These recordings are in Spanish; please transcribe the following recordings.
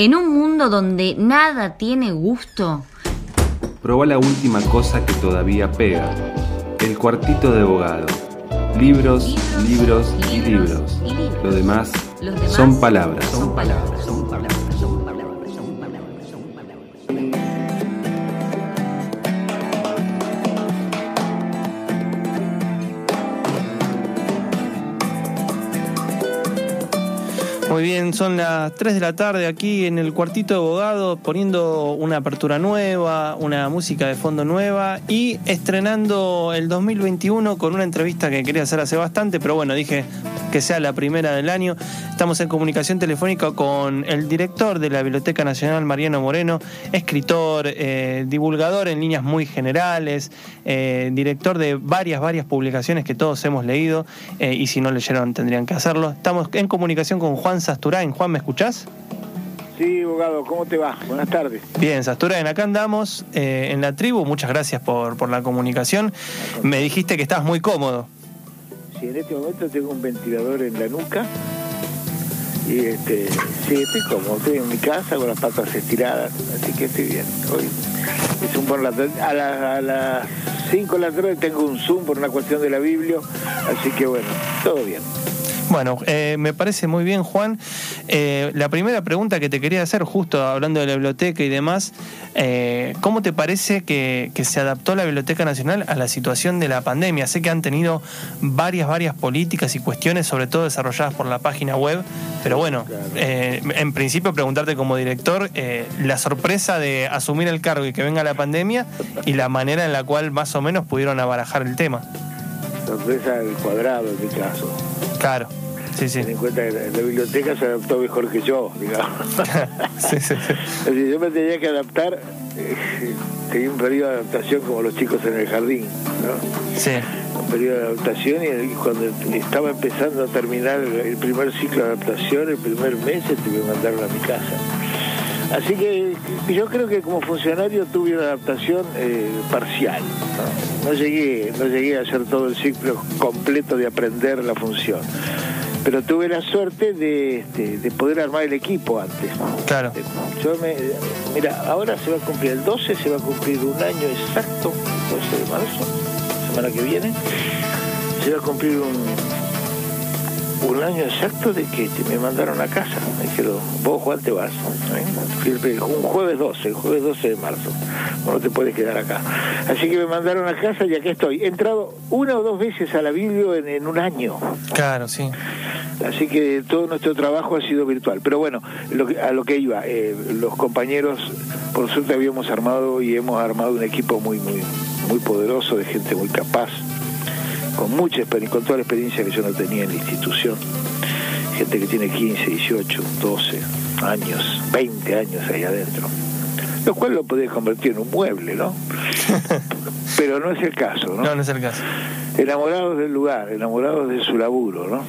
En un mundo donde nada tiene gusto. Proba la última cosa que todavía pega. El cuartito de abogado. Libros, libros, y, libros. Lo demás, son palabras. Son palabras. Muy bien, son las 3 de la tarde aquí en el cuartito de abogado, poniendo una apertura nueva, una música de fondo nueva y estrenando el 2021 con una entrevista que quería hacer hace bastante, pero bueno, dije que sea la primera del año. Estamos en comunicación telefónica con el director de la Biblioteca Nacional, Mariano Moreno, escritor, eh, divulgador en líneas muy generales, eh, director de varias, varias publicaciones que todos hemos leído eh, y si no leyeron tendrían que hacerlo. Estamos en comunicación con Juan Sasturain. Juan, ¿me escuchás? Sí, abogado, ¿cómo te va? Buenas tardes. Bien, Sasturain, acá andamos en la tribu. Muchas gracias por, por la comunicación. Me dijiste que estás muy cómodo. Sí, en este momento tengo un ventilador en la nuca y este, sí, estoy cómodo, estoy en mi casa con las patas estiradas, así que estoy bien. Hoy es un buen rato. A, a las 5 de la tarde tengo un Zoom por una cuestión de la Biblia, así que bueno, todo bien. Bueno, eh, me parece muy bien, Juan. Eh, la primera pregunta que te quería hacer, justo hablando de la biblioteca y demás, eh, ¿cómo te parece que, se adaptó la Biblioteca Nacional a la situación de la pandemia? Sé que han tenido varias, varias políticas y cuestiones, sobre todo desarrolladas por la página web, pero bueno, en principio preguntarte como director, la sorpresa de asumir el cargo y que venga la pandemia y la manera en la cual más o menos pudieron abarajar el tema. Sorpresa del cuadrado en mi caso. Claro. Sí, sí. Ten en cuenta que la, biblioteca se adaptó mejor que yo, digamos. sí, sí, sí. yo me tenía que adaptar, eh, tenía un periodo de adaptación como los chicos en el jardín, ¿no? Sí. Un periodo de adaptación y cuando estaba empezando a terminar el primer ciclo de adaptación, el primer mes, este, me mandaron a mi casa. Así que yo creo que como funcionario tuve una adaptación eh, parcial. ¿no? llegué, no llegué a hacer todo el ciclo completo de aprender la función pero tuve la suerte de, este, de, poder armar el equipo antes. Claro. Yo me, mira, ahora se va a cumplir el 12, se va a cumplir un año exacto, el 12 de marzo, semana que viene, se va a cumplir un, un año exacto de que me mandaron a casa. Me dijeron, vos Juan te vas. ¿eh? Un jueves 12, el jueves 12 de marzo. No te puedes quedar acá. Así que me mandaron a casa y aquí estoy. He entrado una o dos veces a la Biblia en un año. Claro, sí. Así que todo nuestro trabajo ha sido virtual. Pero bueno, a lo que iba, eh, los compañeros, por suerte habíamos armado y hemos armado un equipo muy, muy, muy poderoso, de gente muy capaz, con mucha experiencia, con toda la experiencia que yo no tenía en la institución. Gente que tiene 15, 18, 12 años, 20 años ahí adentro. Lo cual lo podés convertir en un mueble, ¿no? Pero no es el caso, ¿no? No, no es el caso. Enamorados del lugar, enamorados de su laburo, ¿no?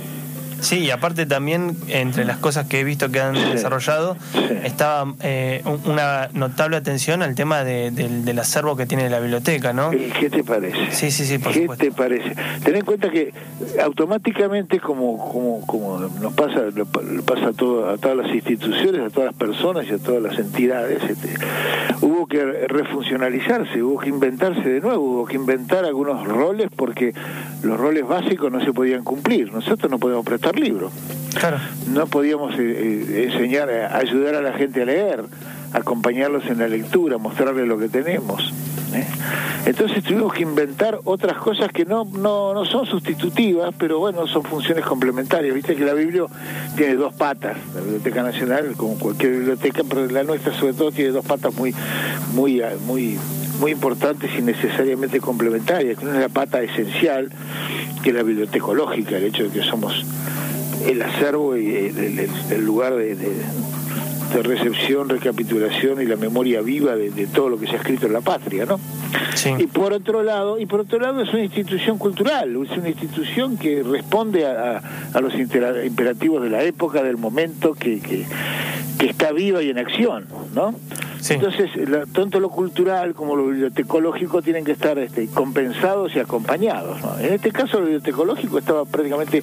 Sí, y aparte también, entre las cosas que he visto que han desarrollado, estaba eh, una notable atención al tema del, acervo que tiene la biblioteca, ¿no? ¿Qué te parece? Sí, sí, sí, por ¿Qué te parece? Ten en cuenta que automáticamente, como, como, como nos pasa, pasa a, todo, a todas las instituciones, a todas las personas y a todas las entidades, este, hubo que refuncionalizarse, hubo que inventarse de nuevo, hubo que inventar algunos roles porque los roles básicos no se podían cumplir. Nosotros no podemos prestar libro. Claro. No podíamos eh, eh, enseñar, ayudar a la gente a leer, acompañarlos en la lectura, mostrarles lo que tenemos. ¿eh? Entonces tuvimos que inventar otras cosas que no, no, no son sustitutivas, pero bueno, son funciones complementarias. Viste que la Biblia tiene dos patas, la Biblioteca Nacional, como cualquier biblioteca, pero la nuestra sobre todo tiene dos patas muy, muy, muy, muy importantes y necesariamente complementarias. Una es la pata esencial, que es la bibliotecológica, el hecho de que somos el acervo y el, lugar de, recepción, recapitulación y la memoria viva de, todo lo que se ha escrito en la patria, ¿no? Y por otro lado, y por otro lado es una institución cultural, es una institución que responde a, los imperativos de la época, del momento, que, que, está viva y en acción, ¿no? Entonces, tanto lo cultural como lo bibliotecológico tienen que estar este, compensados y acompañados. En este caso, lo bibliotecológico estaba prácticamente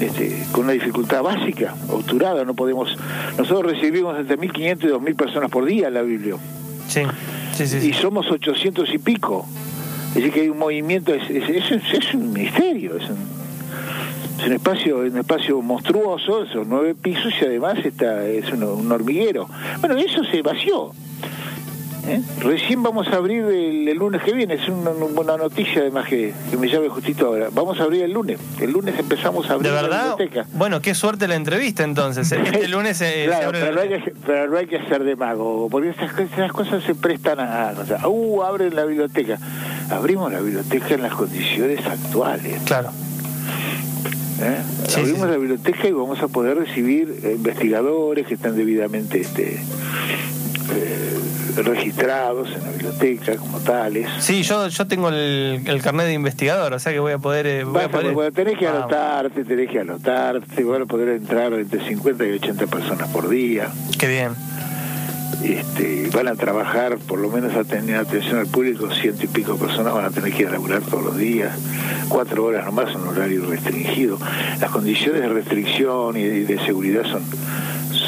este, con una dificultad básica, obturada. No podemos. Nosotros recibimos entre 1.500 y 2.000 personas por día en la Biblia. Sí. Sí, sí, Y somos 800 y pico. Es decir, que hay un movimiento, es, es, es, un misterio, es un, es un espacio un espacio monstruoso, son nueve pisos y además está es un, hormiguero. Bueno, eso se vació. ¿Eh? Recién vamos a abrir el, lunes que viene, es una, una noticia además que, me llame justito ahora. Vamos a abrir el lunes. El lunes empezamos a abrir ¿De verdad? Bueno, qué suerte la entrevista entonces. Este lunes se, claro, pero, no hay que, pero, no hay que, ser demagogo, porque estas, cosas se prestan a... O sea, uh, abren la biblioteca. Abrimos la biblioteca en las condiciones actuales. Claro. ¿Eh? Abrimos la biblioteca y vamos a poder recibir investigadores que están debidamente este, eh, registrados en la biblioteca como tales. Sí, yo yo tengo el, el carnet de investigador, o sea que voy a poder... Eh, voy a poder... tenés que anotarte, tenés que anotarte, van a poder entrar entre 50 y 80 personas por día. Qué bien. Este, van a trabajar, por lo menos a tener atención al público, ciento y pico personas van a tener que ir a laburar todos los días, cuatro horas nomás, un horario restringido. Las condiciones de restricción y de seguridad son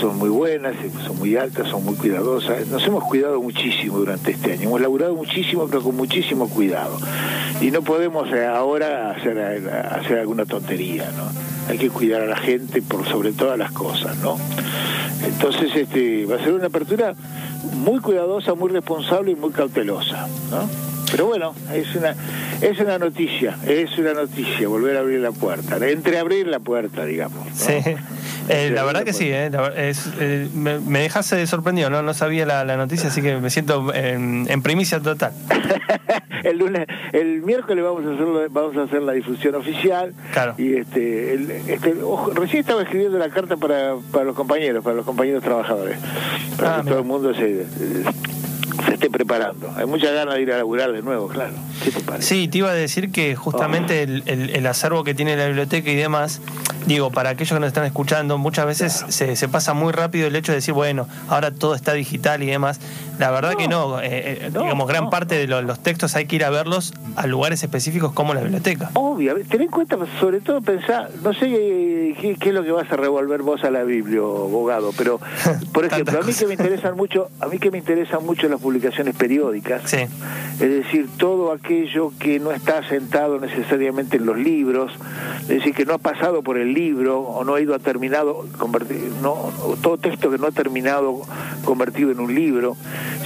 son muy buenas, son muy altas, son muy cuidadosas. Nos hemos cuidado muchísimo durante este año, hemos laburado muchísimo, pero con muchísimo cuidado. Y no podemos eh, ahora hacer, hacer alguna tontería, ¿no? Hay que cuidar a la gente por sobre todas las cosas, ¿no? Entonces, este, va a ser una apertura muy cuidadosa, muy responsable y muy cautelosa, ¿no? Pero bueno, es una es una noticia, es una noticia volver a abrir la puerta, entreabrir la puerta, digamos. Sí. Eh, la verdad que sí, eh, eh, me, me, dejaste sorprendido, ¿no? no sabía la, noticia, así que me siento en, primicia total. el lunes, el miércoles vamos a hacer vamos a hacer la difusión oficial. Claro. Y este, este recién estaba escribiendo la carta para, para los compañeros, para los compañeros trabajadores, para ah, que todo el mundo se se esté preparando. Hay mucha ganas de ir a laburar de nuevo, claro. Sí, te iba a decir que justamente el, el, acervo que tiene la biblioteca y demás, digo, para aquellos que nos están escuchando, muchas veces se, se, pasa muy rápido el hecho de decir, bueno, ahora todo está digital y demás. La verdad que no, eh, eh, digamos, gran parte de los, textos hay que ir a verlos a lugares específicos como la biblioteca. Obvio, ten en cuenta, sobre todo pensar, no sé qué, qué, es lo que vas a revolver vos a la Biblia, abogado, pero, por ejemplo, a mí que me interesan mucho, a mí que me interesan mucho las publicaciones periódicas, es decir, todo aquello que no está sentado necesariamente en los libros, es decir, que no ha pasado por el libro o no ha ido a terminado, no, todo texto que no ha terminado convertido en un libro,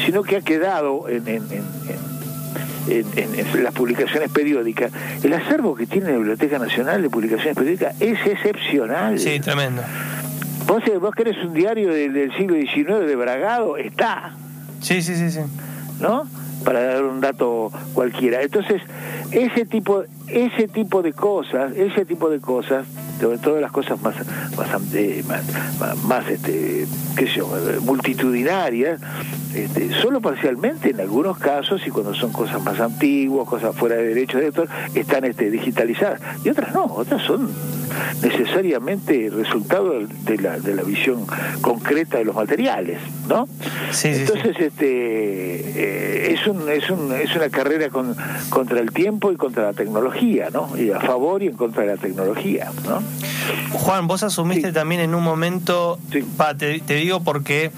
sino que ha quedado en, en, en, las publicaciones periódicas. El acervo que tiene la Biblioteca Nacional de Publicaciones Periódicas es excepcional. Sí, tremendo. Vos, vos querés un diario del, del siglo XIX de Bragado, está. Sí, sí, sí, sí. ¿No? Para dar un dato cualquiera. Entonces, ese tipo, ese tipo de cosas, ese tipo de cosas, sobre todo las cosas más, más, eh, más, este, qué sé multitudinarias, este, solo parcialmente en algunos casos y cuando son cosas más antiguas, cosas fuera de derechos de autor, están este, digitalizadas y otras no, otras son necesariamente resultado de la, de la visión concreta de los materiales, ¿no? Entonces, este eh, es, un, es, un, es una carrera con, contra el tiempo y contra la tecnología, ¿no? Y a favor y en contra de la tecnología, ¿no? Juan, vos asumiste también en un momento, te, te, digo porque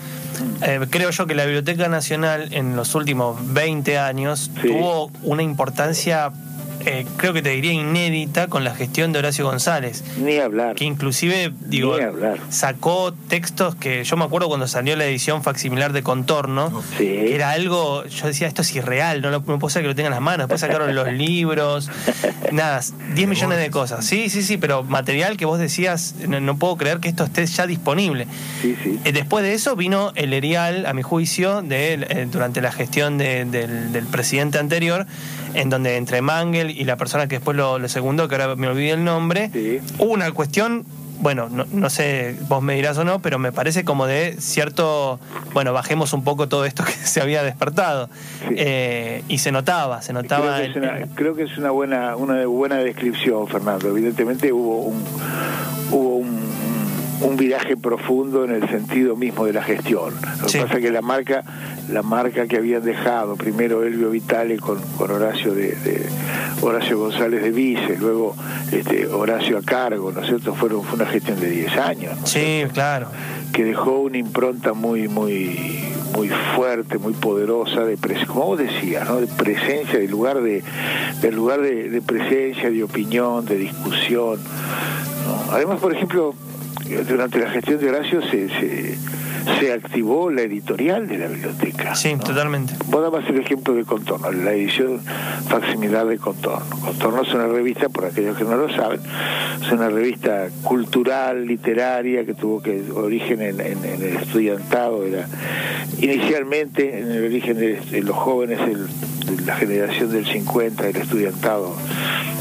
eh, creo yo que la Biblioteca Nacional en los últimos 20 años tuvo una importancia eh, creo que te diría inédita con la gestión de Horacio González. Ni hablar. Que inclusive, digo, sacó textos que yo me acuerdo cuando salió la edición facsimilar de Contorno, era algo, yo decía, esto es irreal, no, no puedo ser que lo tengan en las manos, después sacaron los libros, nada, 10 millones de cosas. Sí, sí, sí, pero material que vos decías, no, puedo creer que esto esté ya disponible. Sí, sí. Eh, después de eso vino el erial, a mi juicio, de, eh, durante la gestión del, del presidente anterior, en donde entre Mangel y la persona que después lo, segundó, que ahora me olvidé el nombre, hubo una cuestión bueno, no, sé, vos me dirás o no, pero me parece como de cierto, bueno, bajemos un poco todo esto que se había despertado. Eh, y se notaba, se notaba. Creo que es una, buena, una buena descripción, Fernando. Evidentemente hubo un, un, viraje profundo en el sentido mismo de la gestión. Lo que pasa es que la marca, la marca que habían dejado, primero Elvio Vitale con, con Horacio de, Horacio González de Vice, luego este, Horacio a cargo, ¿no es cierto? Fueron, fue una gestión de 10 años. sí, claro. Que dejó una impronta muy, muy muy fuerte, muy poderosa de como vos decías, ¿no? de presencia, del lugar de, del lugar de, presencia, de opinión, de discusión. Además, por ejemplo, durante la gestión de Horacio se, se, se activó la editorial de la biblioteca. Sí, totalmente. Vos dabas el ejemplo de Contorno, la edición facsimilar de Contorno. Contorno es una revista, por aquellos que no lo saben, es una revista cultural, literaria, que tuvo que origen en, el estudiantado, era inicialmente en el origen de, los jóvenes de la generación del 50, el estudiantado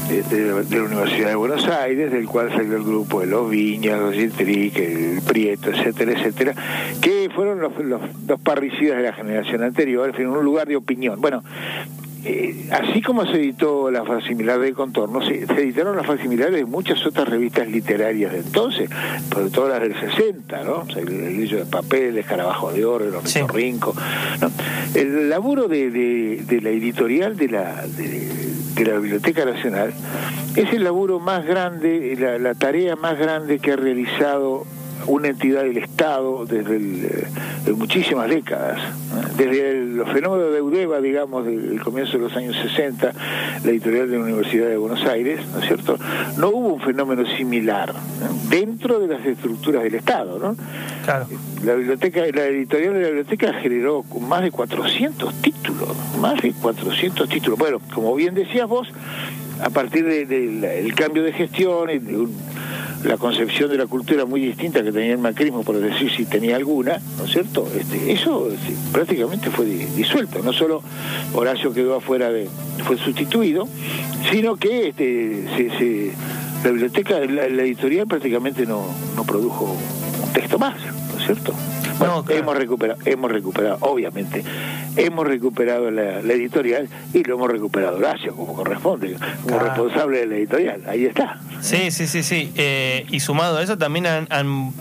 de, la Universidad de Buenos Aires, del cual salió el grupo de los Viñas, los Giltric, el Prieto, etcétera, etcétera, que fueron los, dos parricidas de la generación anterior, en un lugar de opinión. Bueno, eh, así como se editó la facsimilidad de Contorno, se, editaron las facsimilades de muchas otras revistas literarias de entonces, sobre todo las del 60, ¿no? el, Grillo de Papel, el Escarabajo de Oro, el Hornito Rinco. El laburo de, la editorial de la, de, la Biblioteca Nacional es el laburo más grande, la, la tarea más grande que ha realizado una entidad del Estado desde eh, muchísimas décadas. Desde los fenómenos de Eudeva, digamos, del comienzo de los años 60, la editorial de la Universidad de Buenos Aires, ¿no es cierto? No hubo un fenómeno similar dentro de las estructuras del Estado, ¿no? Claro. La biblioteca, la editorial de la biblioteca generó más de 400 títulos, más de 400 títulos. Bueno, como bien decías vos, a partir del cambio de gestión y de un la concepción de la cultura muy distinta que tenía el macrismo, por decir si tenía alguna, ¿no es cierto? Este, eso prácticamente fue disuelto, no solo Horacio quedó afuera de, fue sustituido, sino que este, se, la biblioteca, la, editorial prácticamente no, no produjo un texto más, ¿no es cierto? Hemos recuperado, hemos recuperado, obviamente, hemos recuperado la, editorial y lo hemos recuperado Horacio, como corresponde, como responsable de la editorial. Ahí está. Sí, sí, sí, sí. Eh, y sumado a eso, también han,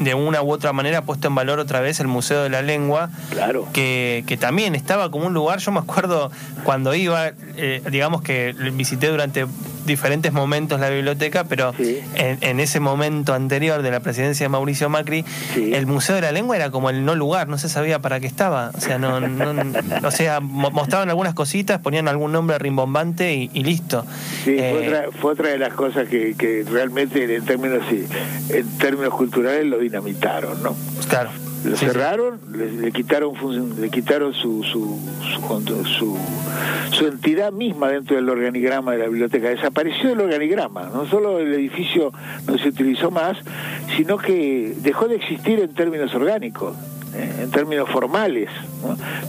de una u otra manera puesto en valor otra vez el Museo de la Lengua. Claro. Que, que también estaba como un lugar, yo me acuerdo cuando iba, eh, digamos que visité durante diferentes momentos la biblioteca, pero en, ese momento anterior de la presidencia de Mauricio Macri, el Museo de la Lengua era como el no lugar, no se sabía para qué estaba. O sea, no, o sea mostraban algunas cositas, ponían algún nombre rimbombante y, listo. Sí, eh, fue, otra, de las cosas que, que realmente en términos, en términos culturales lo dinamitaron, ¿no? Claro lo cerraron, Le, quitaron le quitaron su su, su, su, entidad misma dentro del organigrama de la biblioteca. Desapareció el organigrama, no solo el edificio no se utilizó más, sino que dejó de existir en términos orgánicos. Eh, en términos formales.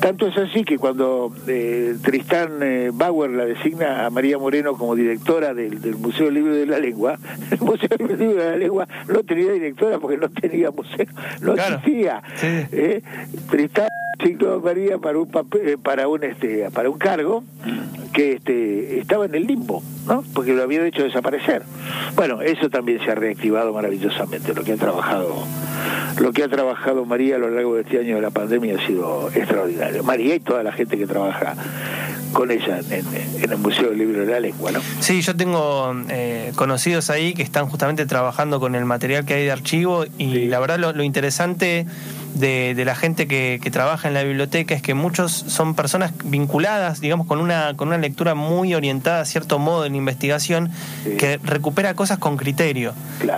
Tanto es así que cuando eh, Tristán eh, Bauer la designa a María Moreno como directora del, Museo del Libro de la Lengua, el Museo del Libro de la Lengua no tenía directora porque no tenía museo, no existía. Tristán designó a María para un para un este para un cargo que este estaba en el limbo, ¿no? Porque lo había hecho desaparecer. Bueno, eso también se ha reactivado maravillosamente, lo que ha trabajado lo que ha trabajado María a lo largo de este año de la pandemia ha sido extraordinario. María y toda la gente que trabaja con ella en, el Museo del Libro de la Lengua, ¿no? Sí, yo tengo eh, conocidos ahí que están justamente trabajando con el material que hay de archivo y la verdad lo, lo interesante de, la gente que, trabaja en la biblioteca es que muchos son personas vinculadas, digamos, con una, con una lectura muy orientada a cierto modo en investigación, que recupera cosas con criterio.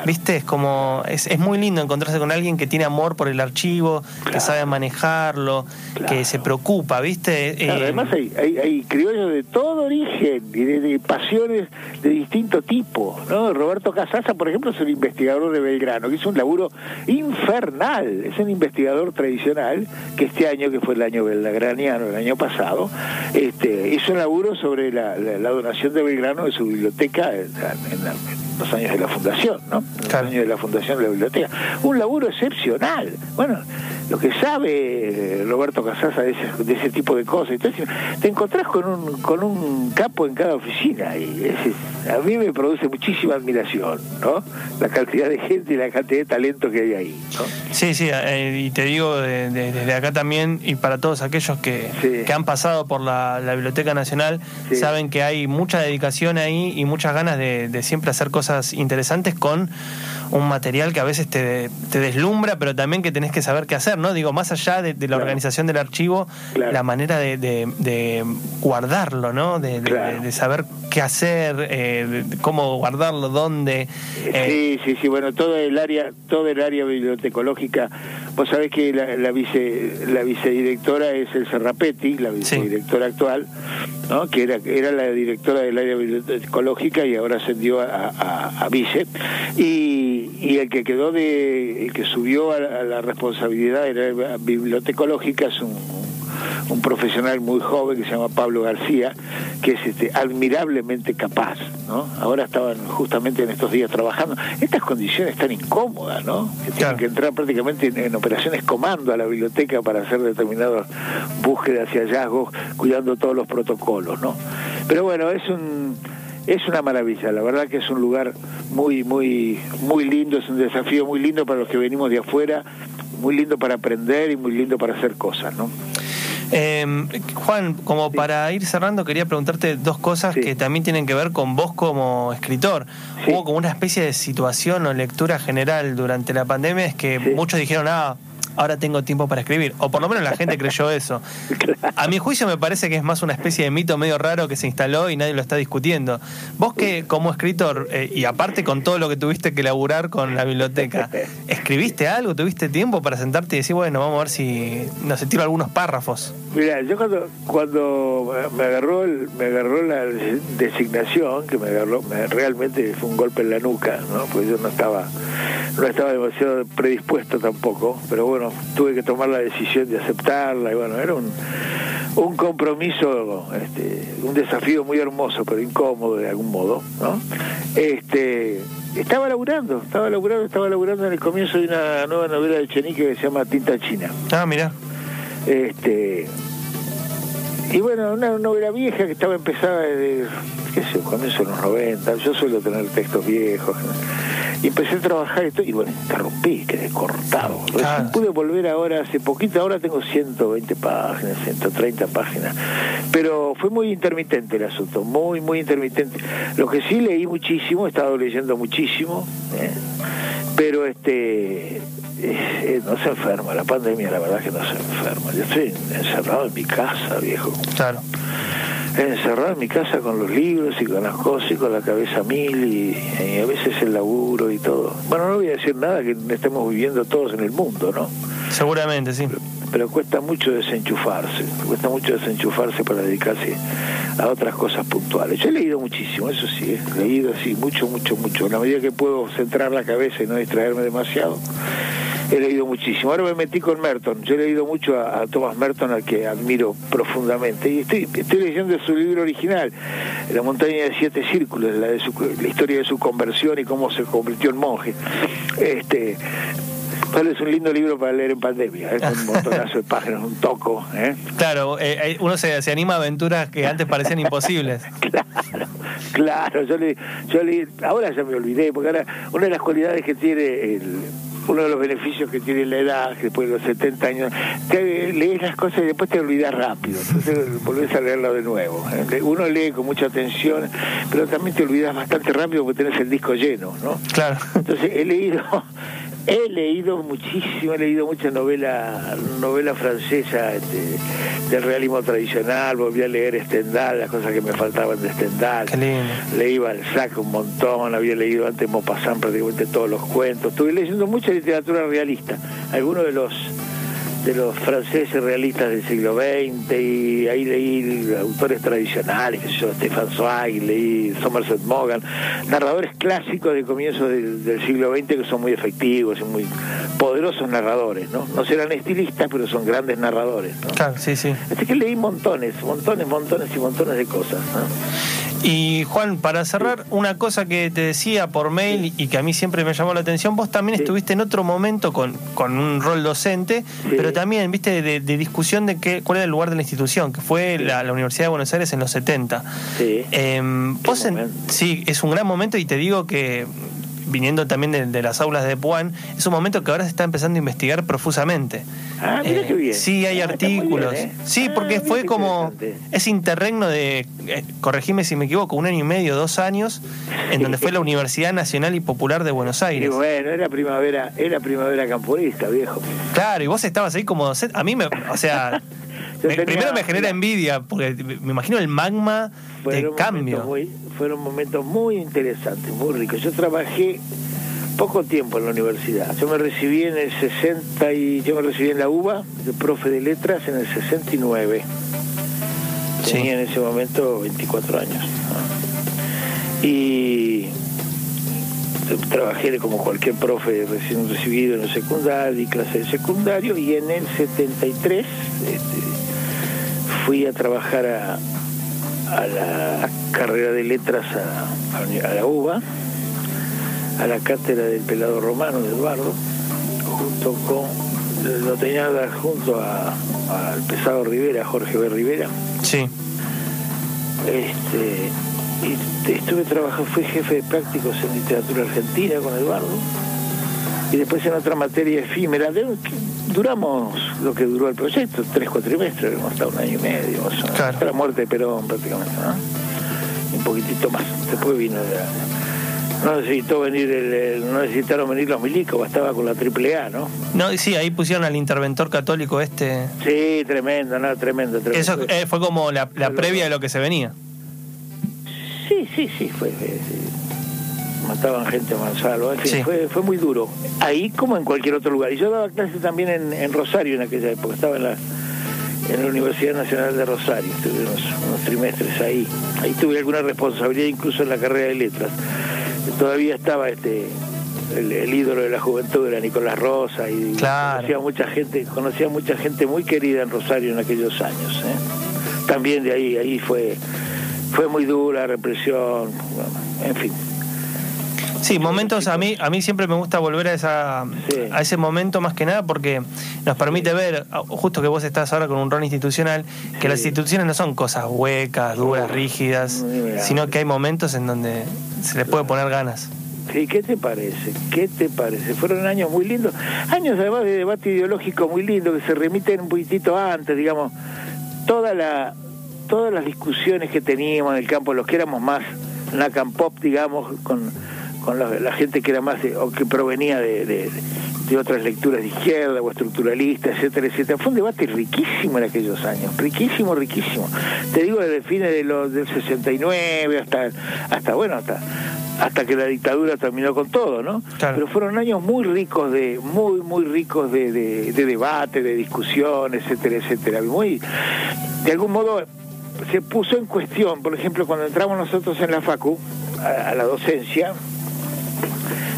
¿Viste? Es como, es, es, muy lindo encontrarse con alguien que tiene amor por el archivo, que sabe manejarlo, que se preocupa, ¿viste? Eh, además hay, hay, criollos de todo origen y de, pasiones de distinto tipo, ¿no? Roberto Casaza, por ejemplo, es un investigador de Belgrano, que hizo un laburo infernal, es un investigador tradicional, que este año, que fue el año belgraniano, el año pasado, este, hizo un laburo sobre la, donación de Belgrano de su biblioteca en, los años de la fundación, ¿no? En los años de la fundación de la biblioteca. Un laburo excepcional. Bueno, lo que sabe Roberto Casasa de ese, de ese tipo de cosas. Entonces te encontrás con un, con un capo en cada oficina y a mí me produce muchísima admiración, ¿no? La cantidad de gente y la cantidad de talento que hay ahí. ¿no? Sí, sí, eh, y te digo desde acá también y para todos aquellos que, que han pasado por la, Biblioteca Nacional, saben que hay mucha dedicación ahí y muchas ganas de, de siempre hacer cosas interesantes con un material que a veces te, te, deslumbra, pero también que tenés que saber qué hacer, ¿no? Digo, más allá de, la organización del archivo, la manera de, de, guardarlo, ¿no? De, saber qué hacer, eh, cómo guardarlo, dónde. Eh. Sí, sí, sí, bueno, todo el área, todo el área bibliotecológica, vos sabés que la, la, vice, la vicedirectora es el Serrapetti, la vicedirectora actual, ¿no? que era, era la directora del área bibliotecológica y ahora ascendió a, a, a vice. Y y, el que quedó de, el que subió a, la responsabilidad de la bibliotecológica es un, un profesional muy joven que se llama Pablo García, que es este, admirablemente capaz, ¿no? Ahora estaban justamente en estos días trabajando. Estas condiciones tan incómodas, ¿no? Que tienen que entrar prácticamente en, operaciones comando a la biblioteca para hacer determinadas búsquedas y hallazgos, cuidando todos los protocolos, ¿no? Pero bueno, es un es una maravilla, la verdad que es un lugar muy, muy, muy lindo, es un desafío muy lindo para los que venimos de afuera, muy lindo para aprender y muy lindo para hacer cosas, ¿no? Eh, Juan, como para ir cerrando, quería preguntarte dos cosas que también tienen que ver con vos como escritor. Hubo como una especie de situación o lectura general durante la pandemia, es que muchos dijeron, ah, ahora tengo tiempo para escribir. O por lo menos la gente creyó eso. A mi juicio me parece que es más una especie de mito medio raro que se instaló y nadie lo está discutiendo. Vos que como escritor, eh, y aparte con todo lo que tuviste que laburar con la biblioteca, ¿escribiste algo? ¿Tuviste tiempo para sentarte y decir, bueno, vamos a ver si nos sé, algunos párrafos? Mira, yo cuando, me agarró me agarró la designación, que me agarró, realmente fue un golpe en la nuca, ¿no? Pues yo no estaba, no estaba demasiado predispuesto tampoco, pero bueno, tuve que tomar la decisión de aceptarla y bueno, era un, un compromiso, este, un desafío muy hermoso, pero incómodo de algún modo, ¿no? Este, estaba laburando, estaba laburando, estaba laburando en el comienzo de una nueva novela de Chenique que se llama Tinta China. Ah, mira. Este, y bueno, una novela vieja que estaba empezada desde, qué sé, comienzo de los 90, yo suelo tener textos viejos. Y empecé a trabajar esto, y bueno, interrumpí, quedé cortado. Pude volver ahora hace poquito, ahora tengo 120 páginas, 130 páginas. Pero fue muy intermitente el asunto, muy, muy intermitente. Lo que sí leí muchísimo, he estado leyendo muchísimo, ¿eh? pero este eh, no se enferma, la pandemia la verdad que no se enferma. Yo estoy encerrado en mi casa, viejo. Claro encerrado en mi casa con los libros y con las cosas y con la cabeza mil y, a veces el laburo y todo. Bueno, no voy a decir nada que estemos viviendo todos en el mundo, ¿no? Seguramente, sí. Pero, cuesta mucho desenchufarse, cuesta mucho desenchufarse para dedicarse a otras cosas puntuales. Yo he leído muchísimo, eso sí, he leído así, mucho, mucho, mucho. En la medida que puedo centrar la cabeza y no distraerme demasiado, he leído muchísimo. Ahora me metí con Merton. Yo he leído mucho a, Thomas Merton, al que admiro profundamente. Y estoy, estoy leyendo su libro original, La montaña de siete círculos, la, de su, la historia de su conversión y cómo se convirtió en monje. Este, es un lindo libro para leer en pandemia, es ¿eh? un montonazo de páginas, un toco. ¿eh? Claro, eh, uno se, se, anima a aventuras que antes parecían imposibles. claro, claro, yo le, yo le, ahora ya me olvidé, porque ahora una de las cualidades que tiene el, uno de los beneficios que tiene la edad, que después de los 70 años, te lees las cosas y después te olvidas rápido, entonces volvés a leerlo de nuevo. ¿eh? Uno lee con mucha atención, pero también te olvidas bastante rápido porque tenés el disco lleno, ¿no? Claro. Entonces he leído He leído muchísimo, he leído mucha novela, novela francesa este, del realismo tradicional, volví a leer Stendhal, las cosas que me faltaban de Stendhal. Leí Balzac un montón, había leído antes Maupassant prácticamente todos los cuentos. Estuve leyendo mucha literatura realista, algunos de los de los franceses realistas del siglo XX y ahí leí autores tradicionales, que yo, Stefan Zweig, leí Somerset Maugham, narradores clásicos de comienzo del, siglo XX que son muy efectivos y muy poderosos narradores, ¿no? No serán estilistas, pero son grandes narradores, ¿no? Claro, sí, sí. Así que leí montones, montones, montones y montones de cosas, ¿no? Y Juan, para cerrar, una cosa que te decía por mail y que a mí siempre me llamó la atención, vos también estuviste en otro momento con, con un rol docente, pero también, viste, de, discusión de qué, cuál era el lugar de la institución, que fue la, Universidad de Buenos Aires en los 70. Sí. Eh, sí, es un gran momento y te digo que viniendo también de, las aulas de Puan, es un momento que ahora se está empezando a investigar profusamente. Ah, mira qué bien. Sí, hay ah, artículos. ¿eh? Sí, ah, porque fue como ese interregno de, eh, corregime si me equivoco, un año y medio, dos años, en donde fue la Universidad Nacional y Popular de Buenos Aires. Y bueno, era primavera, era primavera camporista, viejo. Claro, y vos estabas ahí como docente. A mí me, o sea, primero me genera envidia, porque me imagino el magma de cambio. fueron momentos muy interesantes, muy ricos. Yo trabajé poco tiempo en la universidad. Yo me recibí en el 60 y yo me recibí en la UBA, de profe de letras, en el 69. Tenía en ese momento 24 años. Y trabajé como cualquier profe recién recibido en el secundario y clase de secundario y en el 73 fui a trabajar a, la carrera de letras a, la UBA, a la cátedra del pelado romano de Eduardo, junto con, lo tenía junto al pesado Rivera, Jorge B. Rivera. Sí. Este, y estuve trabajando, fui jefe de prácticos en literatura argentina con Eduardo y después en otra materia efímera. Duramos lo que duró el proyecto, tres cuatrimestres, hemos estado un año y medio, hasta la muerte de Perón prácticamente, ¿no? Un poquitito más. Después vino no necesitó venir el, no necesitaron venir los milicos, bastaba con la triple A, ¿no? No, sí, ahí pusieron al interventor católico este. Sí, tremendo, no, tremendo, tremendo. Eso eh, fue como la, previa de lo que se venía. Sí, sí, sí, fue mataban gente a mansalva, fue, fue muy duro. Ahí como en cualquier otro lugar. Y yo daba clases también en, Rosario en aquella época, estaba en la, en la Universidad Nacional de Rosario, estuve unos, trimestres ahí. Ahí tuve alguna responsabilidad incluso en la carrera de letras. Todavía estaba este el, ídolo de la juventud era Nicolás Rosa y conocía mucha gente, conocía mucha gente muy querida en Rosario en aquellos años. ¿eh? También de ahí, ahí fue, fue muy dura represión, en fin. Sí, momentos a mí a mí siempre me gusta volver a esa a ese momento más que nada porque nos permite ver justo que vos estás ahora con un rol institucional que las instituciones no son cosas huecas, duras, rígidas, sino que hay momentos en donde se les puede poner ganas. Sí, ¿qué te parece? ¿Qué te parece? Fueron años muy lindos, años además de debate ideológico muy lindo que se remiten un poquitito antes, digamos, toda la todas las discusiones que teníamos en el campo, los que éramos más Nacan Pop, digamos, con con la, gente que era más o que provenía de, de, otras lecturas de izquierda o estructuralistas, etcétera, etcétera. Fue un debate riquísimo en aquellos años, riquísimo, riquísimo. Te digo desde fines de los del 69 hasta hasta bueno, hasta hasta que la dictadura terminó con todo, ¿no? Pero fueron años muy ricos de muy muy ricos de, de, de debate, de discusión, etcétera, etcétera. Muy de algún modo se puso en cuestión, por ejemplo, cuando entramos nosotros en la facu a la docencia,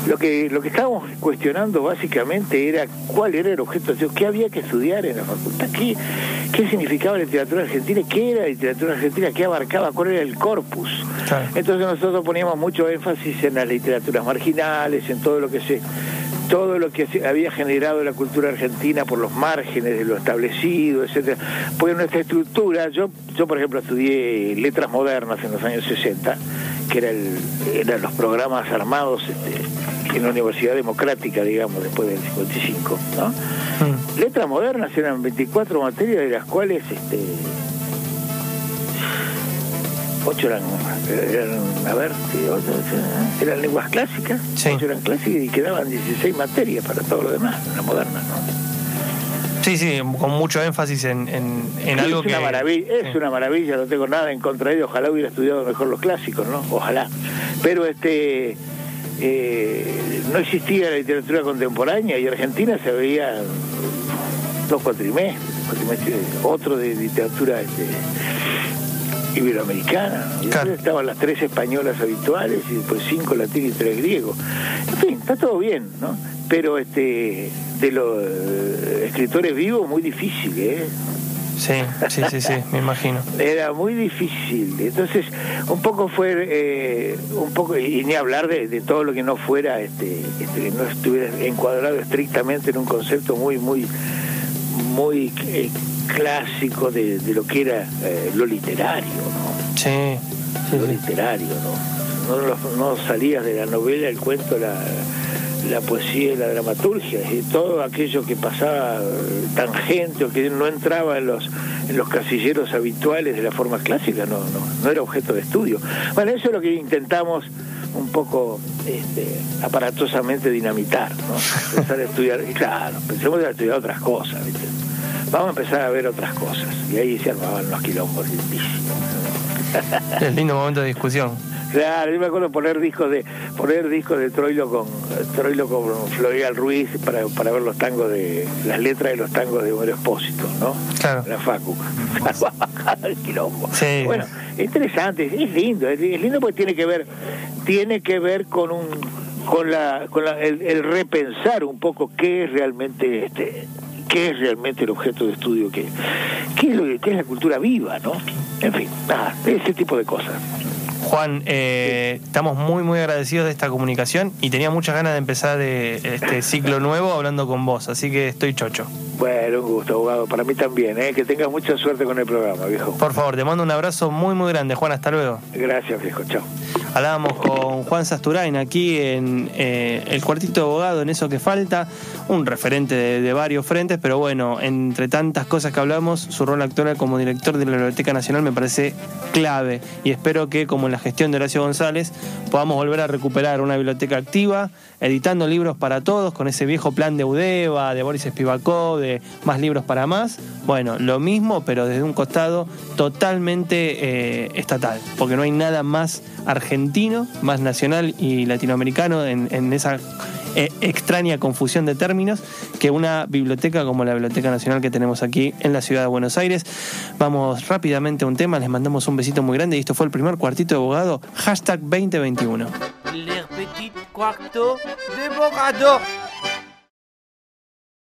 lo que, lo que estábamos cuestionando básicamente era cuál era el objeto, qué había que estudiar en la facultad, qué, qué significaba la literatura argentina, qué era la literatura argentina, qué abarcaba, cuál era el corpus. Entonces nosotros poníamos mucho énfasis en las literaturas marginales, en todo lo que se todo lo que había generado la cultura argentina por los márgenes de lo establecido, etcétera. Porque nuestra estructura, yo, yo por ejemplo estudié letras modernas en los años 60, que era el, eran los programas armados este, en la Universidad Democrática, digamos, después del 55, ¿no? Mm. Letras modernas eran 24 materias, de las cuales este, 8 eran, a ver, eran lenguas clásicas, 8 eran clásicas y quedaban 16 materias para todo lo demás, la moderna, ¿no? Sí, sí, con mucho énfasis en, en, algo es Una maravilla, es una maravilla, no tengo nada en contra de ello, ojalá hubiera estudiado mejor los clásicos, ¿no? Ojalá. Pero este eh, no existía la literatura contemporánea y Argentina se veía dos cuatrimestres, otro de literatura este, iberoamericana. Y estaban las tres españolas habituales y después cinco latinos y tres griegos. En fin, está todo bien, ¿no? Pero este de los eh, escritores vivos muy difícil, ¿eh? Sí, sí, sí, sí, me imagino. Era muy difícil. Entonces, un poco fue, eh, un poco, y ni hablar de, todo lo que no fuera, este, este, no estuviera encuadrado estrictamente en un concepto muy, muy, muy eh, clásico de, lo que era eh, lo literario, ¿no? Sí, Lo literario, ¿no? No, no salías de la novela, el cuento, la la poesía y la dramaturgia y todo aquello que pasaba eh, tangente o que no entraba en los en los casilleros habituales de la forma clásica no no no era objeto de estudio. Bueno eso es lo que intentamos un poco este, aparatosamente dinamitar no empezar a estudiar y claro pensemos a estudiar otras cosas vamos a empezar a ver otras cosas y ahí se armaban los quilombos es lindo momento de discusión Claro, yo me acuerdo poner discos de poner discos de Troilo con Troilo con Florial Ruiz para, para ver los tangos de las letras de los tangos de Homero Espósito, ¿no? Claro. La Facu. el quilombo. Sí. Bueno, interesante, es lindo, es lindo porque tiene que ver tiene que ver con un con la con la, el, repensar un poco qué es realmente este qué es realmente el objeto de estudio que qué es lo que es la cultura viva, ¿no? En fin, nada, ese tipo de cosas. Juan, eh, estamos muy, muy agradecidos de esta comunicación y tenía muchas ganas de empezar eh, este ciclo nuevo hablando con vos, así que estoy chocho. Bueno, un gusto, abogado. Para mí también, ¿eh? Que tengas mucha suerte con el programa, viejo. Por favor, te mando un abrazo muy, muy grande. Juan, hasta luego. Gracias, viejo. Chao. Hablábamos con Juan Sasturain aquí en eh, el cuartito de abogado, en eso que falta, un referente de, varios frentes, pero bueno, entre tantas cosas que hablamos, su rol actual como director de la Biblioteca Nacional me parece clave y espero que, como en la gestión de Horacio González, podamos volver a recuperar una biblioteca activa, editando libros para todos, con ese viejo plan de Udeva, de Boris Spivakov, de más libros para más. Bueno, lo mismo, pero desde un costado totalmente eh, estatal, porque no hay nada más argentino, más nacional y latinoamericano en, esa eh, extraña confusión de términos que una biblioteca como la Biblioteca Nacional que tenemos aquí en la ciudad de Buenos Aires. Vamos rápidamente a un tema, les mandamos un besito muy grande y esto fue el primer cuartito de abogado, hashtag 2021. de